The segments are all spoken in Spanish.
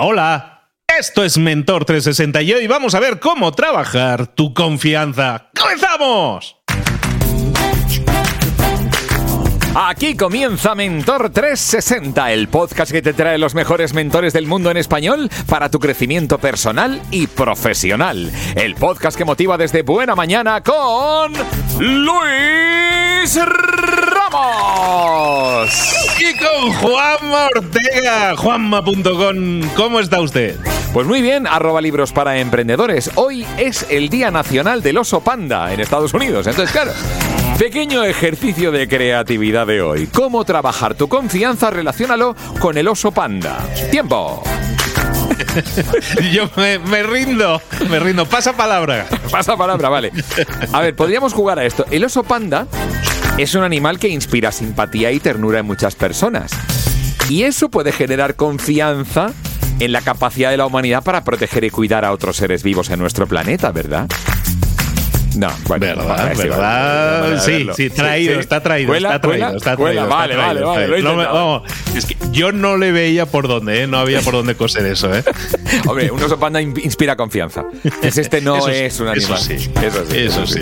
Hola. Esto es Mentor 360 y hoy vamos a ver cómo trabajar tu confianza. ¡Comenzamos! Aquí comienza Mentor 360, el podcast que te trae los mejores mentores del mundo en español para tu crecimiento personal y profesional. El podcast que motiva desde buena mañana con Luis Y con Juanma Ortega, juanma.com. ¿Cómo está usted? Pues muy bien, arroba libros para emprendedores. Hoy es el Día Nacional del Oso Panda en Estados Unidos. Entonces, claro, pequeño ejercicio de creatividad de hoy. ¿Cómo trabajar tu confianza? Relaciónalo con el oso panda. Tiempo. Yo me, me rindo, me rindo. Pasa palabra. Pasa palabra, vale. A ver, podríamos jugar a esto. El oso panda es un animal que inspira simpatía y ternura en muchas personas. Y eso puede generar confianza en la capacidad de la humanidad para proteger y cuidar a otros seres vivos en nuestro planeta, ¿verdad? No, bueno, ¿Verdad? sí, ¿Verdad? vale, vale, Sí, verlo. sí, traído, Sí. está traído, ¿Cuela? está traído, ¿Cuela? está ¿Cuela? traído. está Vale, vale, traído, vale, está traído. No me- intentado. vamos, es que yo no le veía por dónde, ¿eh? No había por dónde coser eso, ¿eh? Hombre, un oso panda in- inspira confianza. Pues este no Eso sí, es un eso animal. sí, eso sí. eso sí.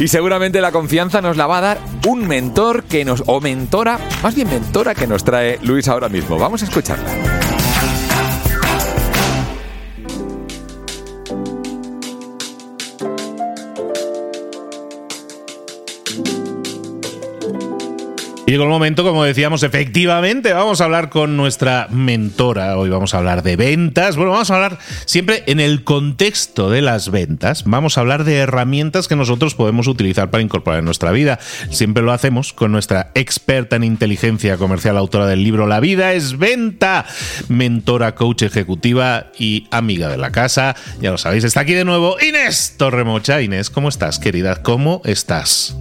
Y seguramente la confianza nos la va a dar un mentor que nos, o mentora, más bien mentora que nos trae Luis ahora mismo. Vamos a escucharla. Llegó el momento, como decíamos, efectivamente, vamos a hablar con nuestra mentora. Hoy vamos a hablar de ventas. Bueno, vamos a hablar siempre en el contexto de las ventas. Vamos a hablar de herramientas que nosotros podemos utilizar para incorporar en nuestra vida. Siempre lo hacemos con nuestra experta en inteligencia comercial, autora del libro La vida es venta, mentora, coach ejecutiva y amiga de la casa. Ya lo sabéis, está aquí de nuevo Inés Torremocha. Inés, ¿cómo estás, querida? ¿Cómo estás?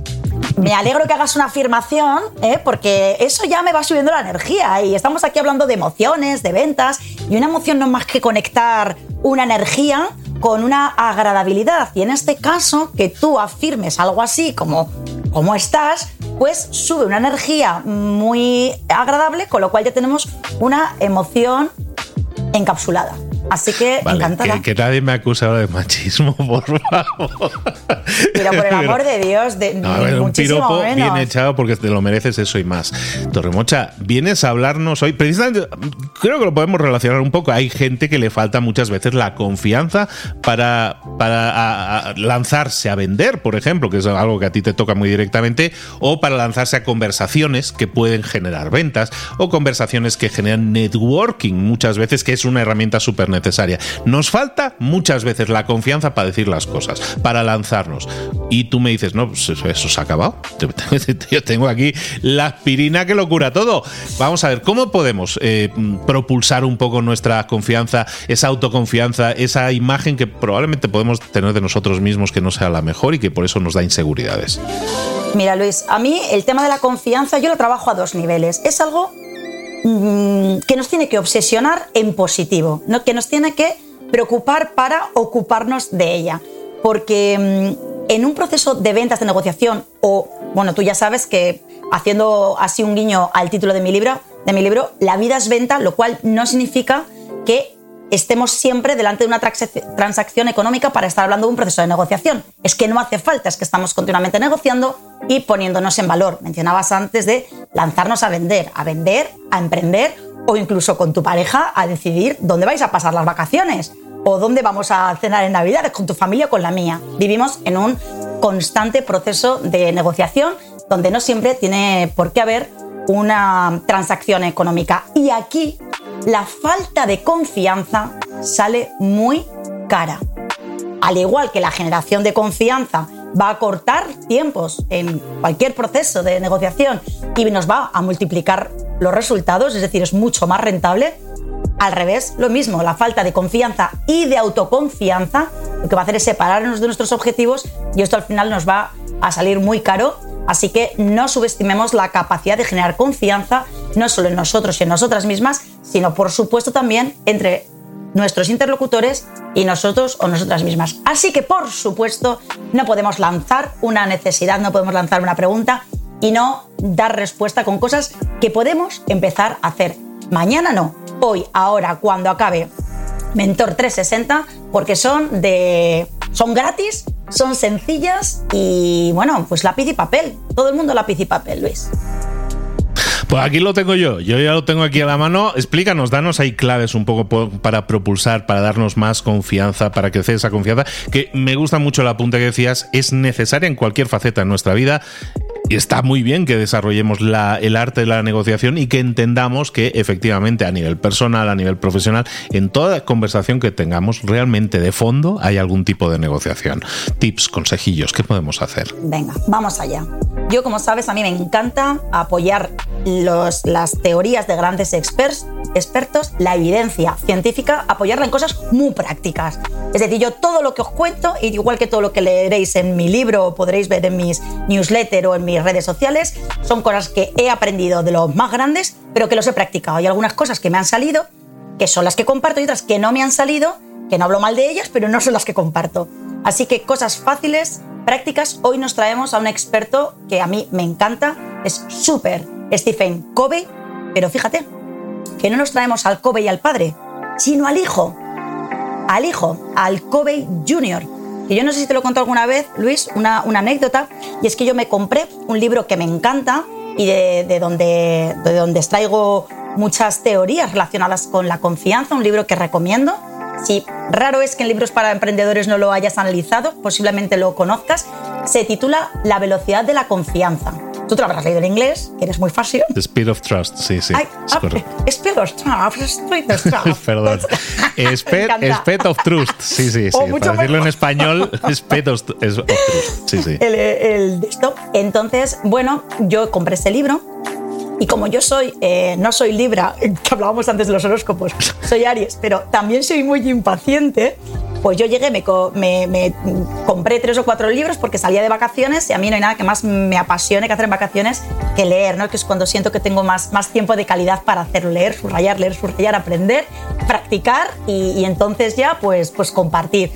Me alegro que hagas una afirmación, ¿eh? Porque eso ya me va subiendo la energía. Y estamos aquí hablando de emociones, de ventas, y una emoción no es más que conectar una energía con una agradabilidad. Y en este caso, que tú afirmes algo así como ¿cómo estás? Pues sube una energía muy agradable, con lo cual ya tenemos una emoción encapsulada. Así que Vale, encantada. que, que nadie me acuse ahora de machismo, por favor. Pero por el amor de Dios, de, No, a ver, un piropo menos. bien echado porque te lo mereces eso y más. Torremocha, vienes a hablarnos hoy, precisamente, creo que lo podemos relacionar un poco. Hay gente que le falta muchas veces la confianza para, para a- a lanzarse a vender, por ejemplo, que es algo que a ti te toca muy directamente, o para lanzarse a conversaciones que pueden generar ventas, o conversaciones que generan networking muchas veces, que es una herramienta súper necesaria. Nos falta muchas veces la confianza para decir las cosas, para lanzarnos. Y tú me dices, no, pues eso, se ha acabado. Yo tengo aquí la aspirina que lo cura todo. Vamos a ver, ¿cómo podemos eh, propulsar un poco nuestra confianza, esa autoconfianza, esa imagen que probablemente podemos tener de nosotros mismos que no sea la mejor y que por eso nos da inseguridades? Mira, Luis, a mí el tema de la confianza yo lo trabajo a dos niveles. Es algo que nos tiene que obsesionar en positivo, ¿no? que nos tiene que preocupar para ocuparnos de ella. Porque mm, en un proceso de ventas, de negociación, o, bueno, tú ya sabes que haciendo así un guiño al título de mi libro, de mi libro, la vida es venta, lo cual no significa que estemos siempre delante de una transacción económica para estar hablando de un proceso de negociación. Es que no hace falta, es que estamos continuamente negociando y poniéndonos en valor. Mencionabas antes de lanzarnos a vender, a vender, a emprender o incluso con tu pareja a decidir dónde vais a pasar las vacaciones o dónde vamos a cenar en Navidad, con tu familia o con la mía. Vivimos en un constante proceso de negociación donde no siempre tiene por qué haber una transacción económica. Y aquí la falta de confianza sale muy cara. Al igual que la generación de confianza va a cortar tiempos en cualquier proceso de negociación y nos va a multiplicar los resultados, es decir, es mucho más rentable, al revés, lo mismo, la falta de confianza y de autoconfianza lo que va a hacer es separarnos de nuestros objetivos y esto al final nos va a salir muy caro. Así que no subestimemos la capacidad de generar confianza, no solo en nosotros y en nosotras mismas, sino por supuesto también entre nuestros interlocutores y nosotros o nosotras mismas. Así que por supuesto no podemos lanzar una necesidad, no podemos lanzar una pregunta y no dar respuesta con cosas que podemos empezar a hacer. Mañana no, hoy, ahora, cuando acabe Mentor 360, porque son de. Son gratis, son sencillas y bueno, pues lápiz y papel. Todo el mundo lápiz y papel, Luis. Pues aquí lo tengo yo, yo ya lo tengo aquí a la mano. Explícanos, danos ahí claves un poco para propulsar, para darnos más confianza, para crecer esa confianza, que me gusta mucho la punta que decías, es necesaria en cualquier faceta de nuestra vida está muy bien que desarrollemos la, el arte de la negociación y que entendamos que efectivamente a nivel personal, a nivel profesional, en toda conversación que tengamos realmente de fondo hay algún tipo de negociación. Tips, consejillos, ¿qué podemos hacer? Venga, vamos allá. Yo, como sabes, a mí me encanta apoyar los, las teorías de grandes experts, expertos, la evidencia científica, apoyarla en cosas muy prácticas. Es decir, yo todo lo que os cuento, igual que todo lo que leeréis en mi libro o podréis ver en mis newsletters o en redes sociales, son cosas que he aprendido de los más grandes, pero que los he practicado. Hay algunas cosas que me han salido, que son las que comparto, y otras que no me han salido, que no hablo mal de ellas, pero no son las que comparto. Así que cosas fáciles, prácticas. Hoy nos traemos a un experto que a mí me encanta, es súper Stephen Covey, pero fíjate que no nos traemos al Covey y al padre, sino al hijo, al hijo, al Covey Jr., y yo no sé si te lo conté alguna vez, Luis, una, anécdota, y es que yo me compré un libro que me encanta y de, donde, de donde extraigo muchas teorías relacionadas con la confianza, un libro que recomiendo. Si raro es que en libros para emprendedores no lo hayas analizado, posiblemente lo conozcas, se titula La velocidad de la confianza. Tú te lo habrás leído en inglés, que eres muy fácil. The Speed of Trust, sí, sí. Ay, es ah, Speed of Trust, Speed of Trust. Perdón. Speed, of Trust, sí, sí, sí. Para decirlo en español, Speed of, Trust, sí, sí. El, el, esto. Entonces, bueno, yo compré ese libro y como yo soy, eh, no soy Libra, que hablábamos antes de los horóscopos, soy Aries, pero también soy muy impaciente, pues yo llegué, me, compré tres o cuatro libros porque salía de vacaciones y a mí no hay nada que más me apasione que hacer en vacaciones que leer, ¿no? que es cuando siento que tengo más, más tiempo de calidad para hacerlo, leer, subrayar, leer, subrayar, aprender, practicar y, entonces ya pues, pues compartir.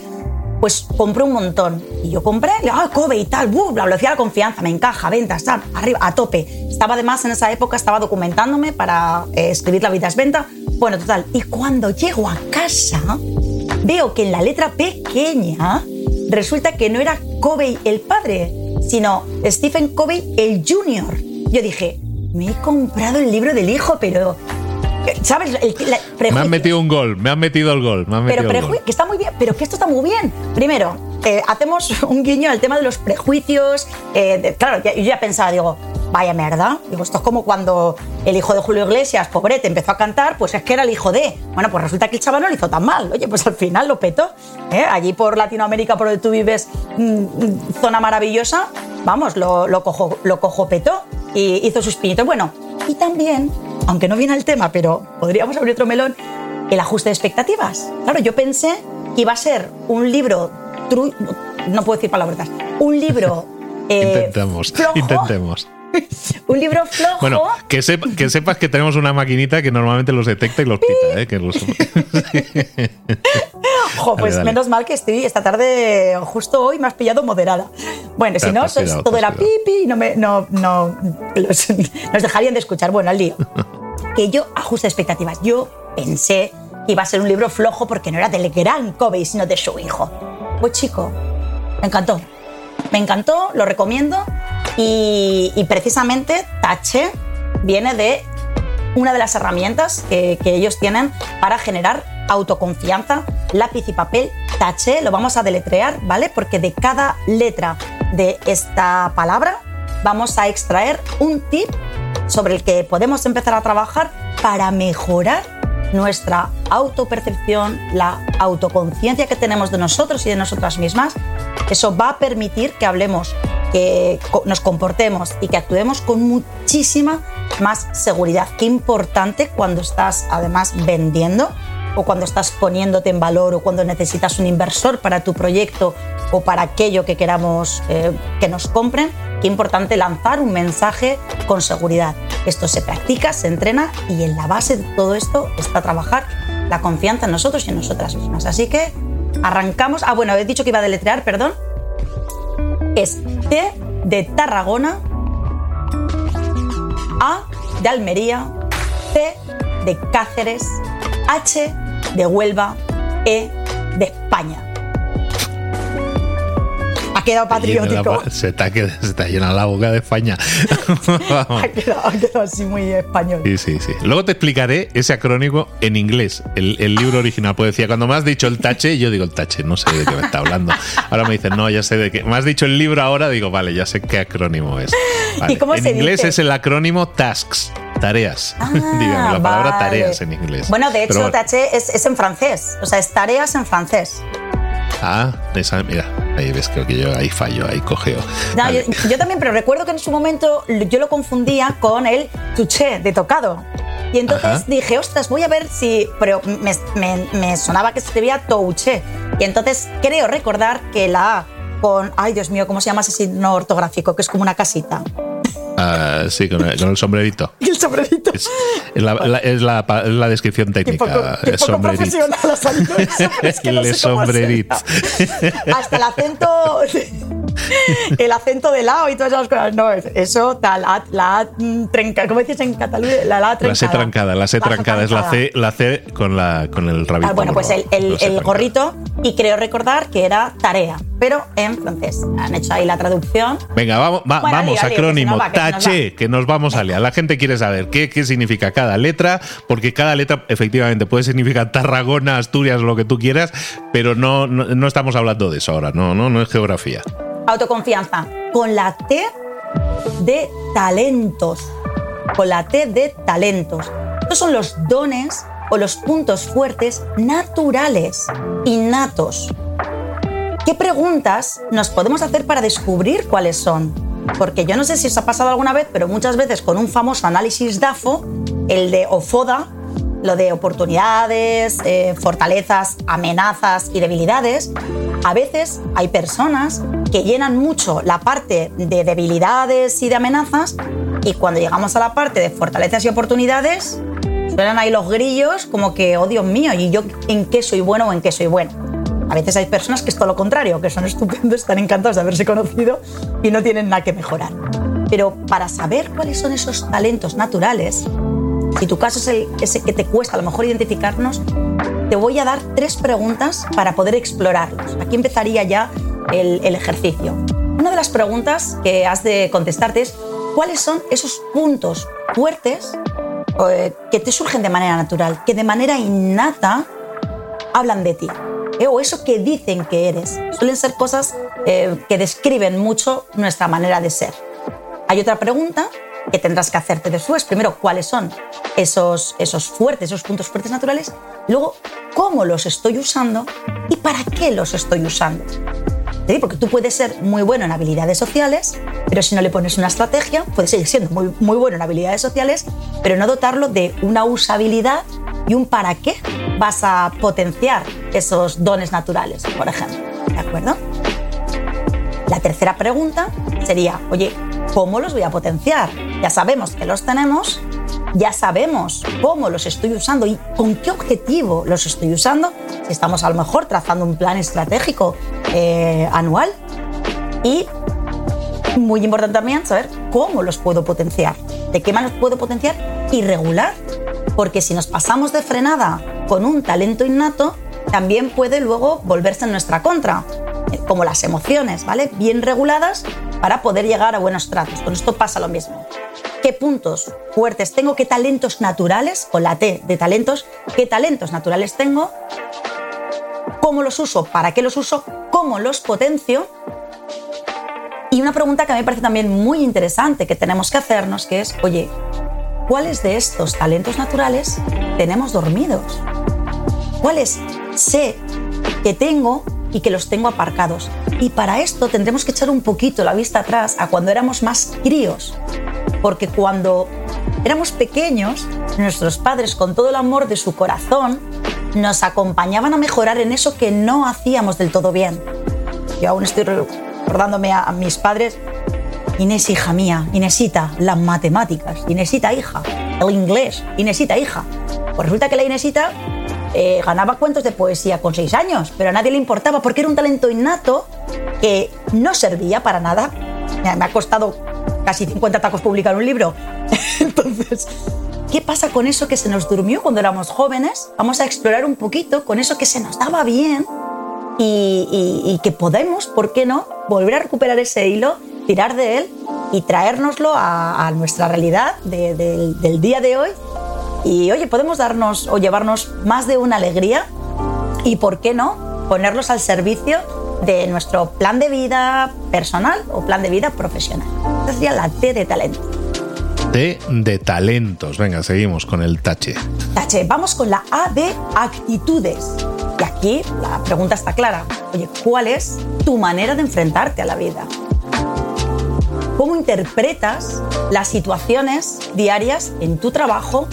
Pues compré un montón. Y yo compré, ah, Kobe y tal, uh, la velocidad de la confianza, me encaja, ventas, tal, arriba, a tope. Estaba además en esa época, estaba documentándome para eh, escribir La vida es venta. Bueno, total. Y cuando llego a casa, veo que en la letra pequeña resulta que no era Covey el padre, sino Stephen Covey el junior. Yo dije, me he comprado el libro del hijo, pero ¿Sabes? me han metido un gol, me han metido el gol. pero que está muy bien, pero que esto está muy bien. Primero, eh, hacemos un guiño al tema de los prejuicios. Eh, claro, yo ya pensaba, digo, vaya mierda. Digo, esto es como cuando el hijo de Julio Iglesias, pobrete, empezó a cantar, pues es que era el hijo de. Bueno, pues resulta que el chaval no lo hizo tan mal. Oye, pues al final lo petó. ¿eh? Allí por Latinoamérica, por donde tú vives, mm, mm, zona maravillosa, vamos, lo, lo, cojo, lo cojo petó y hizo sus pinitos. Bueno, y también, aunque no viene al tema, pero podríamos abrir otro melón, el ajuste de expectativas. Claro, yo pensé que iba a ser un libro, no puedo decir palabras, un libro... Eh, intentemos, intentemos un libro flojo. Bueno, que, que, sepas que tenemos una maquinita que normalmente los detecta y los pita, ¿eh? Que los... pues menos mal que estoy esta tarde, justo hoy, me has pillado moderada. Bueno, si no, todo era pipi y no me, no, no, nos dejarían de escuchar. Bueno, al lío. Que yo ajuste expectativas. Yo pensé que iba a ser un libro flojo porque no era del gran Kobe, sino de su hijo. Pues chico, me encantó. Me encantó, lo recomiendo y, precisamente Tache viene de una de las herramientas que, ellos tienen para generar autoconfianza, lápiz y papel, Tache, lo vamos a deletrear, ¿vale? Porque de cada letra de esta palabra vamos a extraer un tip sobre el que podemos empezar a trabajar para mejorar nuestra autopercepción, la autoconciencia que tenemos de nosotros y de nosotras mismas. Eso va a permitir que hablemos que nos comportemos y que actuemos con muchísima más seguridad. Qué importante cuando estás además vendiendo o cuando estás poniéndote en valor o cuando necesitas un inversor para tu proyecto o para aquello que queramos eh, que nos compren, qué importante lanzar un mensaje con seguridad. Esto se practica, se entrena y en la base de todo esto está trabajar la confianza en nosotros y en nosotras mismas. Así que arrancamos. Ah, bueno, he dicho que iba a deletrear, perdón es T de Tarragona, A de Almería, C de Cáceres, H de Huelva, E de España. Ha quedado patriótico. Se te, ha quedado, se te ha llenado la boca de España. ha, quedado, ha, quedado, así muy español. Sí, sí, sí. Luego te explicaré ese acrónimo en inglés, el, el libro original. Pues decía, cuando me has dicho el tache, yo digo el tache, no sé de qué me está hablando. Ahora me dicen, no, ya sé de qué. Me has dicho el libro ahora, digo, vale, ya sé qué acrónimo es. Vale. ¿Y cómo en se inglés dice? es el acrónimo tasks. Tareas, Ah, digamos, la palabra vale. tareas en inglés. Bueno, de hecho, bueno. TH es, es en francés. O sea, es tareas en francés. Ah, esa, mira, ahí ves, creo que yo ahí fallo, ahí cogeo. No, Vale. yo, yo también, pero recuerdo que en su momento yo lo confundía con el touché de tocado. Y entonces Ajá. dije, ostras, voy a ver si. Pero me, me- me sonaba que se escribía touché. Y entonces creo recordar que la A con. Ay, Dios mío, ¿cómo se llama ese signo ortográfico? Que es como una casita. Ah, sí, con el, con el sombrerito. Y el sombrerito. Es, es la, la- es la es la descripción Qué técnica. poco, qué poco sombrerito. profesional ha salido eso, que no sé sombrerito. Hasta el acento, el acento de lado y todas esas cosas. No, eso, tal, la, la A mm, trenca, ¿cómo dices en Cataluña? La, la A La C trancada, la C La trancada es la C, la C con, la, con el rabito. Ah, bueno, pues el, el- gorrito, y creo recordar que era tarea, pero en francés. Han hecho ahí la traducción. Venga, vamos, va- Bueno, vamos, lío, lío, que acrónimo, va, que tache, que nos vamos a liar. La gente quiere saber qué, qué significa cada letra, porque cada letra efectivamente puede significar Tarragona, Asturias, lo que tú quieras, pero no, no, no estamos hablando de eso ahora, no, no, no es geografía. Autoconfianza. Con la T de talentos. Con la T de talentos. Estos son los dones o los puntos fuertes naturales, innatos. ¿Qué preguntas nos podemos hacer para descubrir cuáles son? Porque yo no sé si os ha pasado alguna vez, pero muchas veces con un famoso análisis DAFO, el de OFODA, lo de oportunidades, eh, fortalezas, amenazas y debilidades, a veces hay personas que llenan mucho la parte de debilidades y de amenazas y cuando llegamos a la parte de fortalezas y oportunidades, suenan ahí los grillos como que, oh Dios mío, ¿y yo en qué soy bueno o en qué soy bueno? A veces hay personas que es todo lo contrario, que son estupendos, están encantados de haberse conocido y no tienen nada que mejorar. Pero para saber cuáles son esos talentos naturales, si tu caso es el, ese que te cuesta a lo mejor identificarnos, te voy a dar tres preguntas para poder explorarlos. Aquí empezaría ya el, ejercicio. Una de las preguntas que has de contestarte es cuáles son esos puntos fuertes eh, que te surgen de manera natural, que de manera innata hablan de ti. ¿eh? O eso que dicen que eres. Suelen ser cosas eh, que describen mucho nuestra manera de ser. Hay otra pregunta que tendrás que hacerte después. Primero, ¿cuáles son esos, esos fuertes, esos puntos fuertes naturales? Luego, ¿cómo los estoy usando y para qué los estoy usando? ¿Sí? Porque tú puedes ser muy bueno en habilidades sociales, pero si no le pones una estrategia, puedes seguir siendo muy, muy bueno en habilidades sociales, pero no dotarlo de una usabilidad y un para qué vas a potenciar esos dones naturales, por ejemplo. ¿De acuerdo? La tercera pregunta sería, oye, ¿cómo los voy a potenciar? Ya sabemos que los tenemos, ya sabemos cómo los estoy usando y con qué objetivo los estoy usando. Si estamos a lo mejor trazando un plan estratégico eh, anual y muy importante también saber cómo los puedo potenciar, de qué manera los puedo potenciar y regular, porque si nos pasamos de frenada con un talento innato, también puede luego volverse en nuestra contra, eh, como las emociones, ¿vale? Bien reguladas para poder llegar a buenos tratos. Con esto pasa lo mismo. ¿Qué puntos fuertes tengo? ¿Qué talentos naturales? Con la T de talentos, ¿qué talentos naturales tengo? ¿Cómo los uso? ¿Para qué los uso? ¿Cómo los potencio? Y una pregunta que a mí me parece también muy interesante que tenemos que hacernos, que es, oye, ¿cuáles de estos talentos naturales tenemos dormidos? ¿Cuáles sé que tengo y que los tengo aparcados? Y para esto tendremos que echar un poquito la vista atrás a cuando éramos más críos. Porque cuando éramos pequeños, nuestros padres, con todo el amor de su corazón, nos acompañaban a mejorar en eso que no hacíamos del todo bien. Yo aún estoy recordándome a, mis padres, Inés, hija mía, Inesita, las matemáticas, Inesita, hija, el inglés, Inesita, hija. Pues resulta que la Inesita eh, ganaba cuentos de poesía con seis años, pero a nadie le importaba porque era un talento innato que no servía para nada. Me ha costado casi 50 tacos publicar un libro. Entonces, ¿qué pasa con eso que se nos durmió cuando éramos jóvenes? Vamos a explorar un poquito con eso que se nos daba bien y, que podemos, ¿por qué no?, volver a recuperar ese hilo, tirar de él y traérnoslo a, nuestra realidad del día de hoy. Y oye, podemos darnos o llevarnos más de una alegría y, ¿por qué no?, ponerlos al servicio de nuestro plan de vida personal o plan de vida profesional. Esa sería la T de talento. T de talentos. Venga, seguimos con el tache. Tache, vamos con la A de actitudes. Y aquí la pregunta está clara. Oye, ¿cuál es tu manera de enfrentarte a la vida? ¿Cómo interpretas las situaciones diarias en tu trabajo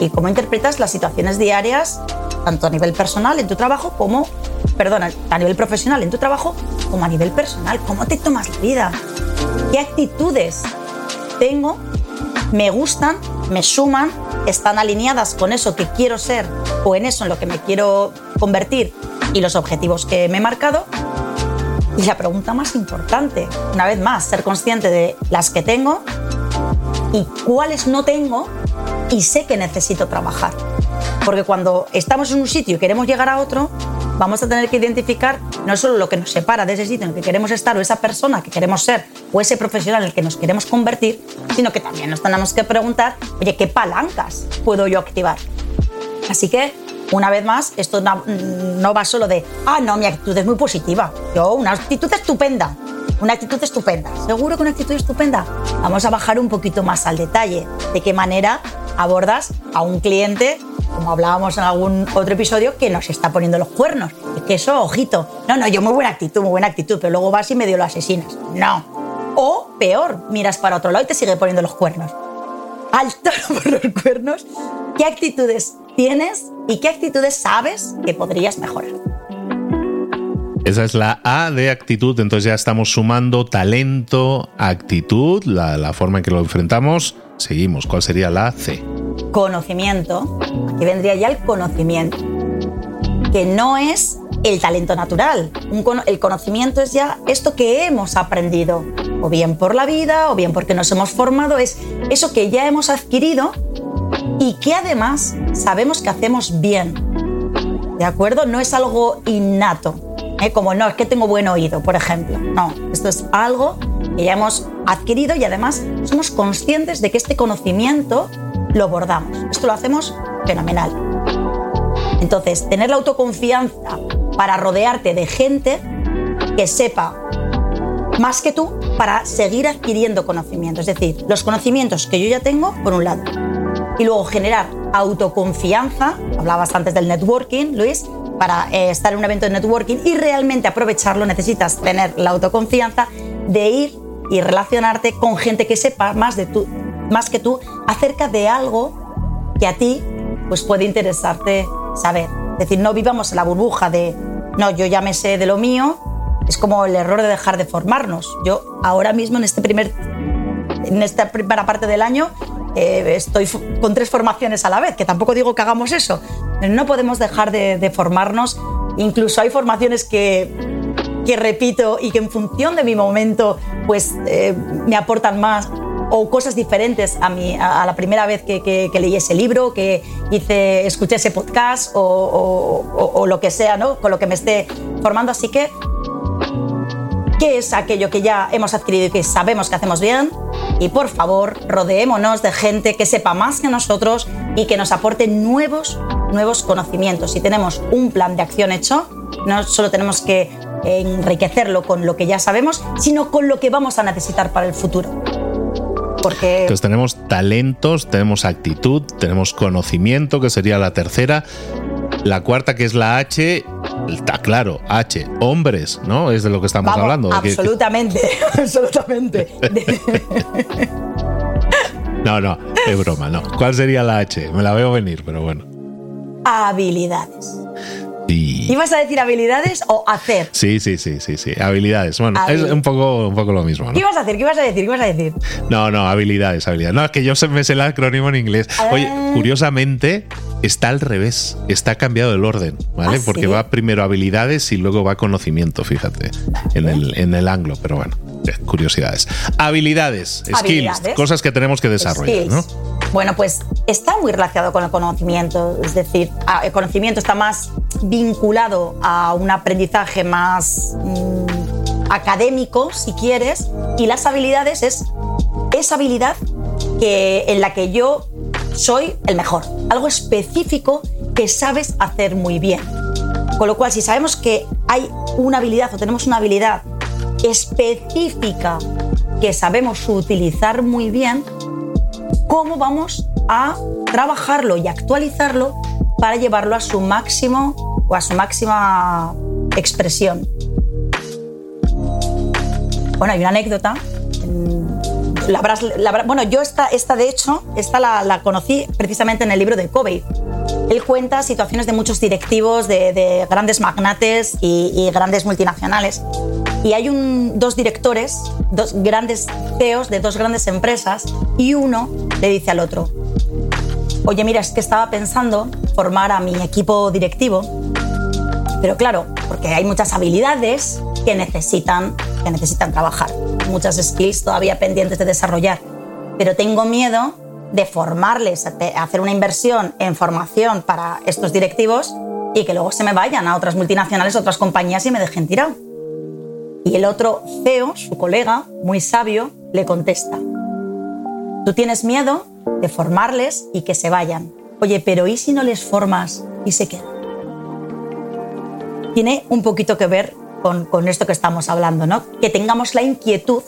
y cómo interpretas las situaciones diarias tanto a nivel personal en tu trabajo como, perdona, a nivel profesional en tu trabajo como a nivel personal. ¿Cómo te tomas la vida? ¿Qué actitudes tengo? ¿Me gustan? ¿Me suman? ¿Están alineadas con eso que quiero ser o en eso en lo que me quiero convertir y los objetivos que me he marcado? Y la pregunta más importante, una vez más, ser consciente de las que tengo y cuáles no tengo y sé que necesito trabajar. Porque cuando estamos en un sitio y queremos llegar a otro, vamos a tener que identificar no solo lo que nos separa de ese sitio en el que queremos estar o esa persona que queremos ser o ese profesional en el que nos queremos convertir, sino que también nos tenemos que preguntar, oye, ¿qué palancas puedo yo activar? Así que, una vez más, esto no, va solo de, ah, no, mi actitud es muy positiva. Yo, una actitud estupenda. Una actitud estupenda. ¿Seguro que una actitud estupenda? Vamos a bajar un poquito más al detalle. ¿De qué manera abordas a un cliente como hablábamos en algún otro episodio, que nos está poniendo los cuernos. Es que eso, ojito. No, no, yo muy buena actitud, muy buena actitud, pero luego vas y medio lo asesinas. No. O peor, miras para otro lado y te sigue poniendo los cuernos. Alto por los cuernos. ¿Qué actitudes tienes y qué actitudes sabes que podrías mejorar? Esa es la A de actitud, entonces ya estamos sumando talento, actitud, la, forma en que lo enfrentamos. Seguimos, ¿cuál sería la C? conocimiento, aquí vendría ya el conocimiento, que no es el talento natural. el conocimiento es ya esto que hemos aprendido, o bien por la vida, o bien porque nos hemos formado, es eso que ya hemos adquirido y que además sabemos que hacemos bien. ¿De acuerdo? No es algo innato, ¿eh? como no, es que tengo buen oído, por ejemplo. No, esto es algo que ya hemos adquirido y además somos conscientes de que este conocimiento lo bordamos. Esto lo hacemos fenomenal. Entonces, tener la autoconfianza para rodearte de gente que sepa más que tú para seguir adquiriendo conocimientos. Es decir, los conocimientos que yo ya tengo, por un lado. Y luego generar autoconfianza, hablabas antes del networking, Luis, para eh, estar en un evento de networking y realmente aprovecharlo necesitas tener la autoconfianza de ir y relacionarte con gente que sepa más de tu, más que tú acerca de algo que a ti pues puede interesarte saber. Es decir, no vivamos en la burbuja de, no, yo ya me sé de lo mío, es como el error de dejar de formarnos. Yo ahora mismo en, este primer, en esta primera parte del año eh, estoy con tres formaciones a la vez, que tampoco digo que hagamos eso. No podemos dejar de, formarnos. Incluso hay formaciones que, que repito y que en función de mi momento pues eh, me aportan más o cosas diferentes a, mí, a, la primera vez que, leí ese libro, que hice, escuché ese podcast o, lo que sea, ¿no? Con lo que me esté formando. Así que, ¿qué es aquello que ya hemos adquirido y que sabemos que hacemos bien? Y por favor, rodeémonos de gente que sepa más que nosotros y que nos aporte nuevos, nuevos conocimientos. Si tenemos un plan de acción hecho, no solo tenemos que enriquecerlo con lo que ya sabemos, sino con lo que vamos a necesitar para el futuro. Entonces tenemos talentos, tenemos actitud, tenemos conocimiento, que sería la tercera. La cuarta, que es la H, está claro, H, hombres, ¿no? Es de lo que estamos hablando. Absolutamente, absolutamente. no, no, es broma, no. ¿Cuál sería la H? Me la veo venir, pero bueno. Habilidades. ¿Ibas a decir habilidades o hacer? Sí, sí, sí, sí, sí. Habilidades. Bueno, es un poco, un poco lo mismo. ¿Qué ibas a hacer? ¿Qué ibas a decir? ¿Qué ibas a decir? No, no, habilidades, habilidades. No, es que yo me sé el acrónimo en inglés. Oye, curiosamente, está al revés, está cambiado el orden, ¿vale? ¿Ah, Porque sí? va primero habilidades y luego va conocimiento, fíjate, en el, en el anglo, pero bueno, curiosidades. Habilidades, skills, cosas que tenemos que desarrollar, ¿no? Bueno, pues está muy relacionado con el conocimiento, es decir, a- el conocimiento está más vinculado a un aprendizaje más mm, académico, si quieres, y las habilidades es esa habilidad que, en la que yo soy el mejor, algo específico que sabes hacer muy bien. Con lo cual, si sabemos que hay una habilidad o tenemos una habilidad específica que sabemos utilizar muy bien, ¿cómo vamos a trabajarlo y actualizarlo para llevarlo a su máximo o a su máxima expresión? Bueno, hay una anécdota. Bueno, yo esta, esta de hecho, esta la, conocí precisamente en el libro de Covey. Él cuenta situaciones de muchos directivos, de, de grandes magnates y, y grandes multinacionales. Y hay un- dos directores, dos grandes CEOs de dos grandes empresas, y uno le dice al otro, oye, mira, es que estaba pensando formar a mi equipo directivo, pero claro, porque hay muchas habilidades que necesitan, que necesitan trabajar, muchas skills todavía pendientes de desarrollar, pero tengo miedo de formarles, hacer una inversión en formación para estos directivos y que luego se me vayan a otras multinacionales, otras compañías y me dejen tirado. Y el otro CEO, su colega, muy sabio, le contesta, tú tienes miedo de formarles y que se vayan. Oye, pero ¿y si no les formas y se quedan? Tiene un poquito que ver con, esto que estamos hablando, ¿no? Que tengamos la inquietud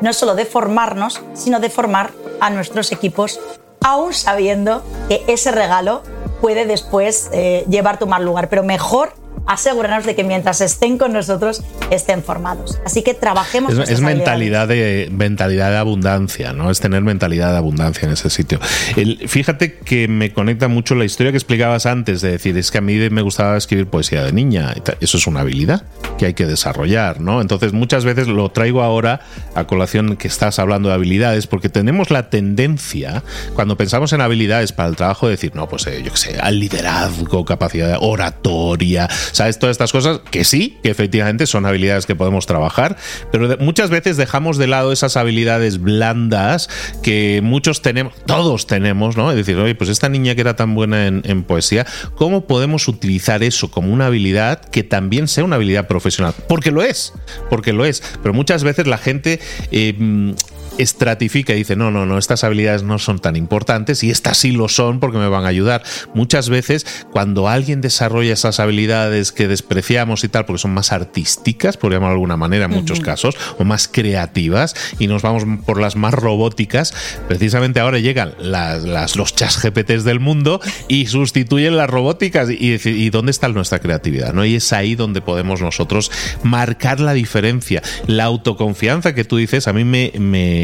no solo de formarnos, sino de formar a nuestros equipos, aún sabiendo que ese regalo puede después eh, llevar tu mal lugar. Pero mejor asegurarnos de que mientras estén con nosotros estén formados. Así que trabajemos. Es, es mentalidad de mentalidad de abundancia, ¿no? Es tener mentalidad de abundancia en ese sitio. El- fíjate que me conecta mucho la historia que explicabas antes de decir, es que a mí me gustaba escribir poesía de niña. Eso es una habilidad que hay que desarrollar, ¿no? Entonces muchas veces lo traigo ahora a colación que estás hablando de habilidades, porque tenemos la tendencia, cuando pensamos en habilidades para el trabajo, de decir, no, pues eh, yo qué sé, al liderazgo, capacidad de oratoria, ¿sabes? Todas estas cosas que sí, que efectivamente son habilidades que podemos trabajar, pero muchas veces dejamos de lado esas habilidades blandas que muchos tenemos, todos tenemos, ¿no? Es decir, oye, pues esta niña que era tan buena en, poesía, ¿cómo podemos utilizar eso como una habilidad que también sea una habilidad profesional? Porque lo es, porque lo es, pero muchas veces la gente... eh, estratifica y dice, no, no, no, estas habilidades no son tan importantes y estas sí lo son porque me van a ayudar. Muchas veces cuando alguien desarrolla esas habilidades que despreciamos y tal, porque son más artísticas, por llamarlo de alguna manera en muchos casos, o más creativas, y nos vamos por las más robóticas, precisamente ahora llegan las, las- los chas GPTs del mundo y sustituyen las robóticas y, decir, ¿y dónde está nuestra creatividad? ¿no? Y es ahí donde podemos nosotros marcar la diferencia. La autoconfianza que tú dices, a mí me, me,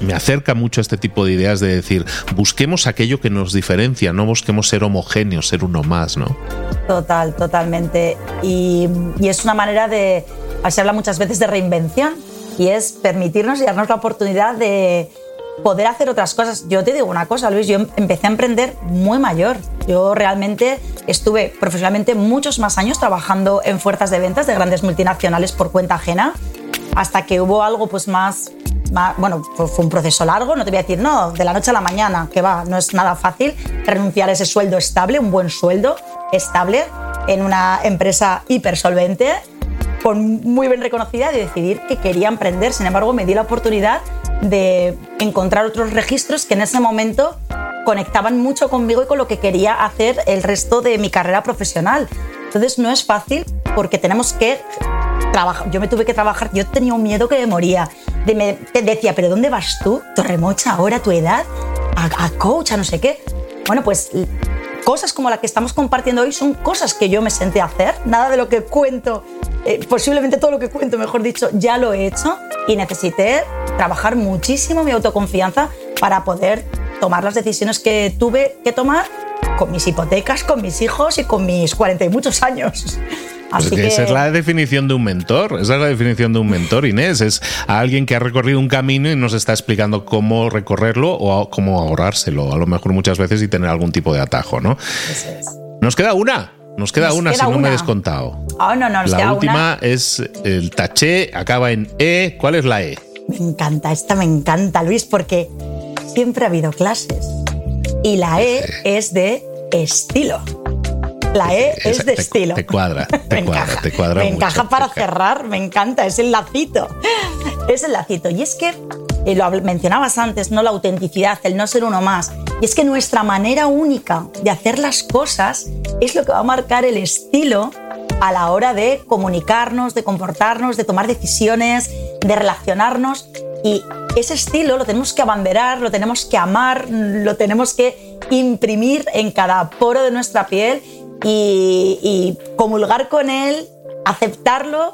me acerca mucho a este tipo de ideas de decir, busquemos aquello que nos diferencia, no busquemos ser homogéneos, ser uno más, ¿no? Total, totalmente. Y, y es una manera de, se habla muchas veces de reinvención y es permitirnos y darnos la oportunidad de poder hacer otras cosas. Yo te digo una cosa, Luis, yo em- empecé a emprender muy mayor. Yo realmente estuve profesionalmente muchos más años trabajando en fuerzas de ventas de grandes multinacionales por cuenta ajena hasta que hubo algo pues más- bueno, fue, un proceso largo, no te voy a decir, no, de la noche a la mañana, que va, no es nada fácil renunciar a ese sueldo estable, un buen sueldo estable en una empresa hipersolvente, con muy bien reconocida, de decidir que quería emprender. Sin embargo, me di la oportunidad de encontrar otros registros que en ese momento conectaban mucho conmigo y con lo que quería hacer el resto de mi carrera profesional. Entonces no es fácil porque tenemos que trabajar. Yo me tuve que trabajar, yo tenía un miedo que me moría. De me, te decía, ¿pero dónde vas tú? Torremocha, ahora a tu edad, a, a coach, a no sé qué. Bueno, pues cosas como la que estamos compartiendo hoy son cosas que yo me senté a hacer. Nada de lo que cuento, eh, posiblemente todo lo que cuento, mejor dicho, ya lo he hecho y necesité trabajar muchísimo mi autoconfianza para poder tomar las decisiones que tuve que tomar con mis hipotecas, con mis hijos y con mis 40 y muchos años. Así que... Esa es la definición de un mentor, esa es la definición de un mentor, Inés, es alguien que ha recorrido un camino y nos está explicando cómo recorrerlo o cómo ahorrárselo, a lo mejor muchas veces y tener algún tipo de atajo, ¿no? Nos queda una. Nos queda una, si no me he descontado. Oh, no, no, la última es el taché, acaba en E. ¿Cuál es la E? Me encanta, esta me encanta, Luis, porque siempre ha habido clases. Y la E es de estilo. La E es de estilo. Te cuadra, te cuadra, te cuadra. Me encaja para cerrar, me encanta, es el lacito. Es el lacito. Y es que, eh, lo mencionabas antes, ¿no? La autenticidad, el no ser uno más. Y es que nuestra manera única de hacer las cosas es lo que va a marcar el estilo a la hora de comunicarnos, de comportarnos, de tomar decisiones, de relacionarnos. Y ese estilo lo tenemos que abanderar, lo tenemos que amar, lo tenemos que imprimir en cada poro de nuestra piel y, comulgar con él, aceptarlo,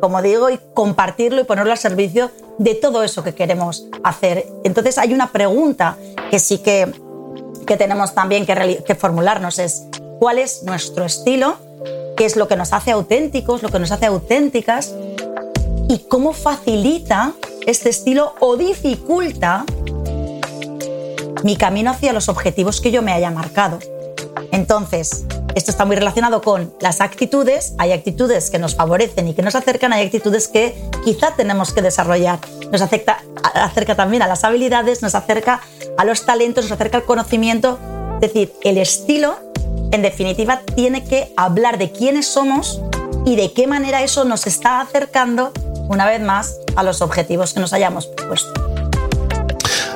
como digo, y compartirlo y ponerlo al servicio de todo eso que queremos hacer. Entonces hay una pregunta que sí que, que tenemos también que, que formularnos, es ¿cuál es nuestro estilo? ¿Qué es lo que nos hace auténticos, lo que nos hace auténticas? ¿Y cómo facilita este estilo o dificulta mi camino hacia los objetivos que yo me haya marcado? Entonces, esto está muy relacionado con las actitudes. Hay actitudes que nos favorecen y que nos acercan, hay actitudes que quizá tenemos que desarrollar. Nos acerca, también a las habilidades, nos acerca a los talentos, nos acerca al conocimiento. Es decir, el estilo, en definitiva, tiene que hablar de quiénes somos y de qué manera eso nos está acercando, una vez más, a los objetivos que nos hayamos puesto.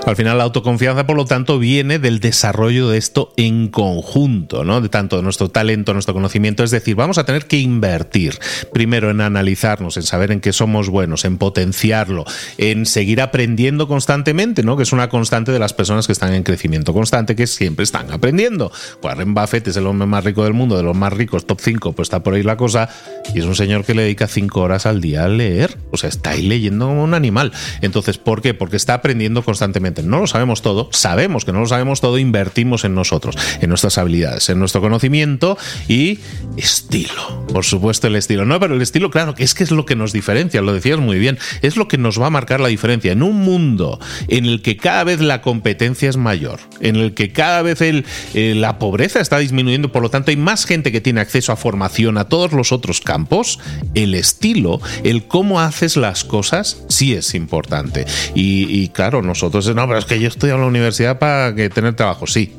Al final la autoconfianza, por lo tanto, viene del desarrollo de esto en conjunto, ¿no? De tanto nuestro talento, nuestro conocimiento. Es decir, vamos a tener que invertir primero en analizarnos, en saber en qué somos buenos, en potenciarlo, en seguir aprendiendo constantemente, ¿no? Que es una constante de las personas que están en crecimiento constante, que siempre están aprendiendo. Warren Buffett es el hombre más rico del mundo, de los más ricos, top 5, pues está por ahí la cosa, y es un señor que le dedica 5 horas al día a leer. O sea, está ahí leyendo como un animal. Entonces, ¿por qué? Porque está aprendiendo constantemente no lo sabemos todo, sabemos que no lo sabemos todo, invertimos en nosotros, en nuestras habilidades, en nuestro conocimiento y estilo. Por supuesto, el estilo. No, pero el estilo, claro, que es que es lo que nos diferencia, lo decías muy bien, es lo que nos va a marcar la diferencia. En un mundo en el que cada vez la competencia es mayor, en el que cada vez el, eh, la pobreza está disminuyendo, por lo tanto hay más gente que tiene acceso a formación a todos los otros campos, el estilo, el cómo haces las cosas, sí es importante. Y, claro, nosotros no, pero es que yo estoy en la universidad para que tener trabajo, sí.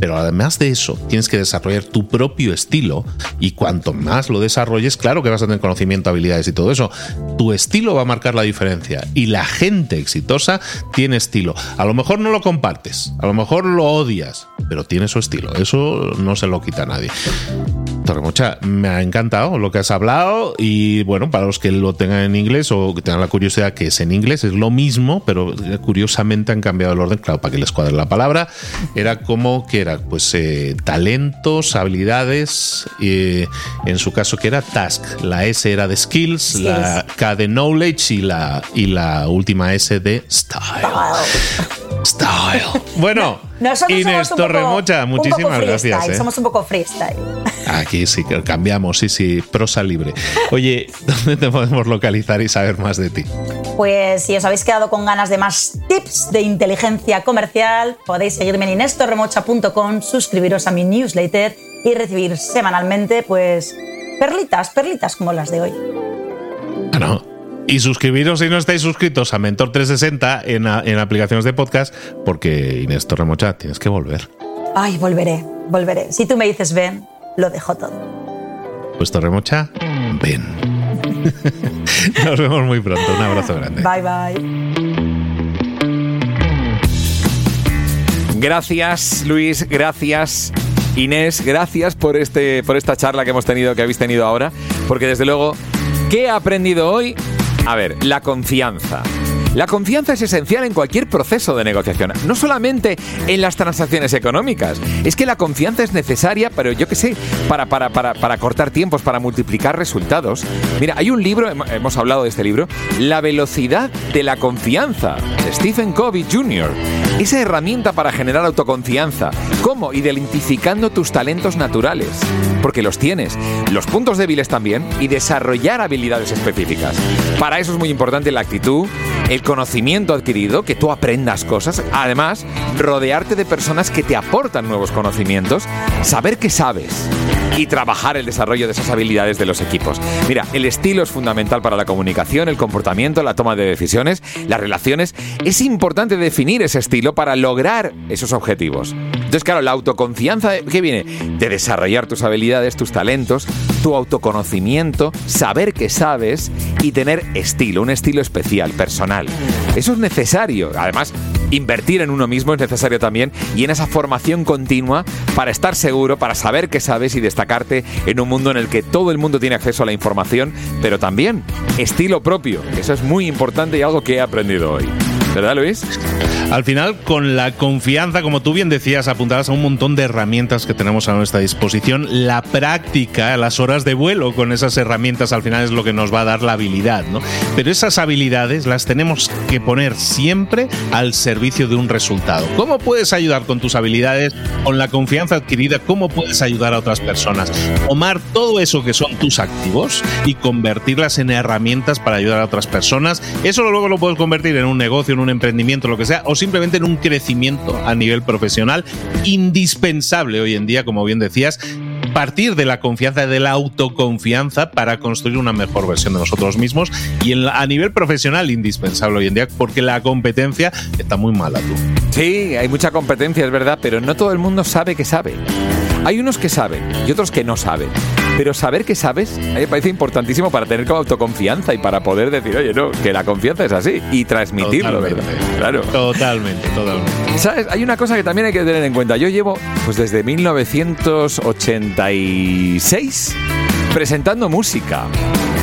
Pero además de eso, tienes que desarrollar tu propio estilo y cuanto más lo desarrolles, claro que vas a tener conocimiento, habilidades y todo eso. Tu estilo va a marcar la diferencia y la gente exitosa tiene estilo. A lo mejor no lo compartes, a lo mejor lo odias, pero tiene su estilo. Eso no se lo quita a nadie. Torremocha, me ha encantado lo que has hablado y bueno, para los que lo tengan en inglés o que tengan la curiosidad que es en inglés, es lo mismo, pero curiosamente han cambiado el orden, claro, para que les cuadre la palabra. Era como que era, pues, eh, talentos, habilidades, y en su caso que era task. La S era de skills, la K de knowledge y la, y la última S de style. Style. Bueno, Inés Torremocha, muchísimas gracias. ¿eh? Somos un poco freestyle. Aquí sí que cambiamos, sí, sí, prosa libre. Oye, ¿dónde te podemos localizar y saber más de ti? Pues si os habéis quedado con ganas de más tips de inteligencia comercial, podéis seguirme en inestorremocha.com, suscribiros a mi newsletter y recibir semanalmente, pues, perlitas, perlitas como las de hoy. Bueno, y suscribiros si no estáis suscritos a Mentor 360 en, en aplicaciones de podcast, porque Inés Torremocha, tienes que volver. Ay, volveré, volveré. Si tú me dices ven, lo dejo todo. Pues Torremocha, ven. Nos vemos muy pronto. Un abrazo grande. Bye, bye. Gracias, Luis. Gracias. Inés, gracias por, este, por esta charla que hemos tenido, que habéis tenido ahora, porque desde luego, ¿qué he aprendido hoy? A ver, la confianza. La confianza es esencial en cualquier proceso de negociación, no solamente en las transacciones económicas. Es que la confianza es necesaria, pero yo qué sé, para, para, para, para, cortar tiempos, para multiplicar resultados. Mira, hay un libro, hemos hablado de este libro, La velocidad de la confianza, de Stephen Covey Jr. Esa herramienta para generar autoconfianza. ¿Cómo? Identificando tus talentos naturales, porque los tienes, los puntos débiles también, y desarrollar habilidades específicas. Para eso es muy importante la actitud, el conocimiento adquirido, que tú aprendas cosas, además, rodearte de personas que te aportan nuevos conocimientos, saber que sabes y trabajar el desarrollo de esas habilidades de los equipos. Mira, el estilo es fundamental para la comunicación, el comportamiento, la toma de decisiones, las relaciones. Es importante definir ese estilo para lograr esos objetivos. Entonces, claro, la autoconfianza, ¿qué viene? De desarrollar tus habilidades, tus talentos, tu autoconocimiento, saber que sabes y tener estilo, un estilo especial, personal. Eso es necesario. Además, invertir en uno mismo es necesario también y en esa formación continua para estar seguro, para saber que sabes y destacarte en un mundo en el que todo el mundo tiene acceso a la información, pero también estilo propio. Eso es muy importante y algo que he aprendido hoy. ¿Verdad, Luis? Al final, con la confianza, como tú bien decías, apuntadas a un montón de herramientas que tenemos a nuestra disposición, la práctica, las horas de vuelo con esas herramientas al final es lo que nos va a dar la habilidad, ¿no? Pero esas habilidades las tenemos que poner siempre al servicio de un resultado. ¿Cómo puedes ayudar con tus habilidades, con la confianza adquirida? ¿Cómo puedes ayudar a otras personas? Tomar todo eso que son tus activos y convertirlas en herramientas para ayudar a otras personas. Eso luego lo puedes convertir en un negocio, en un emprendimiento, lo que sea, o simplemente en un crecimiento a nivel profesional indispensable hoy en día, como bien decías, partir de la confianza, de la autoconfianza para construir una mejor versión de nosotros mismos y a nivel profesional indispensable hoy en día porque la competencia está muy mala tú. Sí, hay mucha competencia, es verdad, pero no todo el mundo sabe que sabe. Hay unos que saben y otros que no saben. Pero saber que sabes, a mí me parece importantísimo para tener autoconfianza y para poder decir, oye, no, que la confianza es así y transmitirlo, ¿verdad? Claro. Totalmente, totalmente. ¿Sabes? Hay una cosa que también hay que tener en cuenta. Yo llevo, pues desde 1986 presentando música.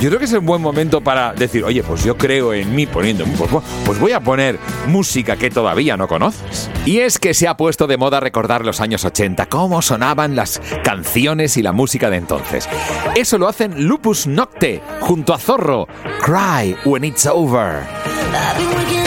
Yo creo que es un buen momento para decir, oye, pues yo creo en mí poniendo, pues, pues voy a poner música que todavía no conoces. Y es que se ha puesto de moda recordar los años 80, cómo sonaban las canciones y la música de entonces. Eso lo hacen Lupus Nocte junto a Zorro, Cry When It's Over.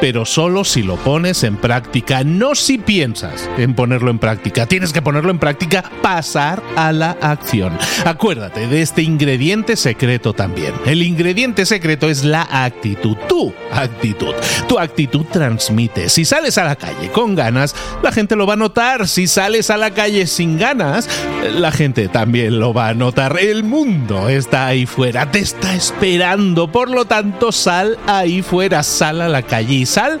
pero solo si lo pones en práctica, no si piensas en ponerlo en práctica. Tienes que ponerlo en práctica, pasar a la acción. Acuérdate de este ingrediente secreto también. El ingrediente secreto es la actitud, tu actitud. Tu actitud transmite. Si sales a la calle con ganas, la gente lo va a notar. Si sales a la calle sin ganas, la gente también lo va a notar. El mundo está ahí fuera, te está esperando. Por lo tanto, sal ahí fuera, sal a la calle y sal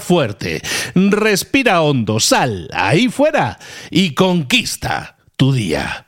fuerte, respira hondo, sal ahí fuera y conquista tu día.